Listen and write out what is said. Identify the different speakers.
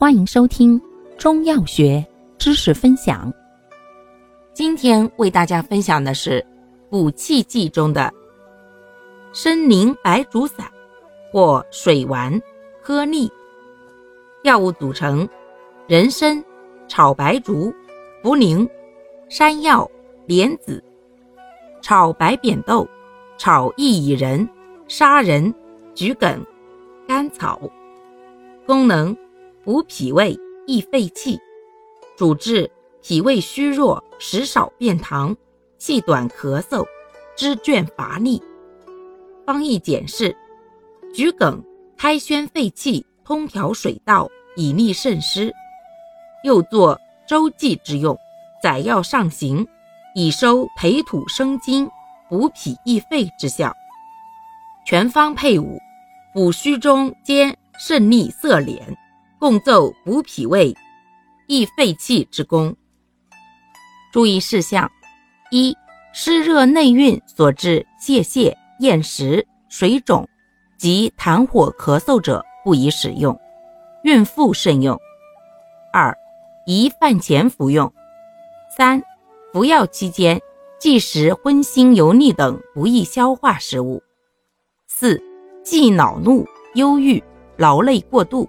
Speaker 1: 欢迎收听中药学知识分享。今天为大家分享的是补气剂中的参苓白术散或水丸颗粒。药物组成：人参、炒白术、茯苓、山药、莲子、炒白扁豆、炒薏苡仁、砂仁、桔梗、甘草。功能。补脾胃、益肺气，主治脾胃虚弱、食少便溏、气短咳嗽、肢倦乏力。方义简释：桔梗开宣肺气，通调水道，以利渗湿，又作周济之用。载药上行，以收培土生金、补脾益肺之效。全方配伍，补虚中兼肾利色敛。共奏补脾胃、益肺气之功。注意事项：一、湿热内蕴所致泄泻、厌食、水肿及痰火咳嗽者不宜使用，孕妇慎用。二、宜饭前服用。三、服药期间忌食荤腥油腻等不易消化食物。四、忌恼怒、忧郁、劳累过度。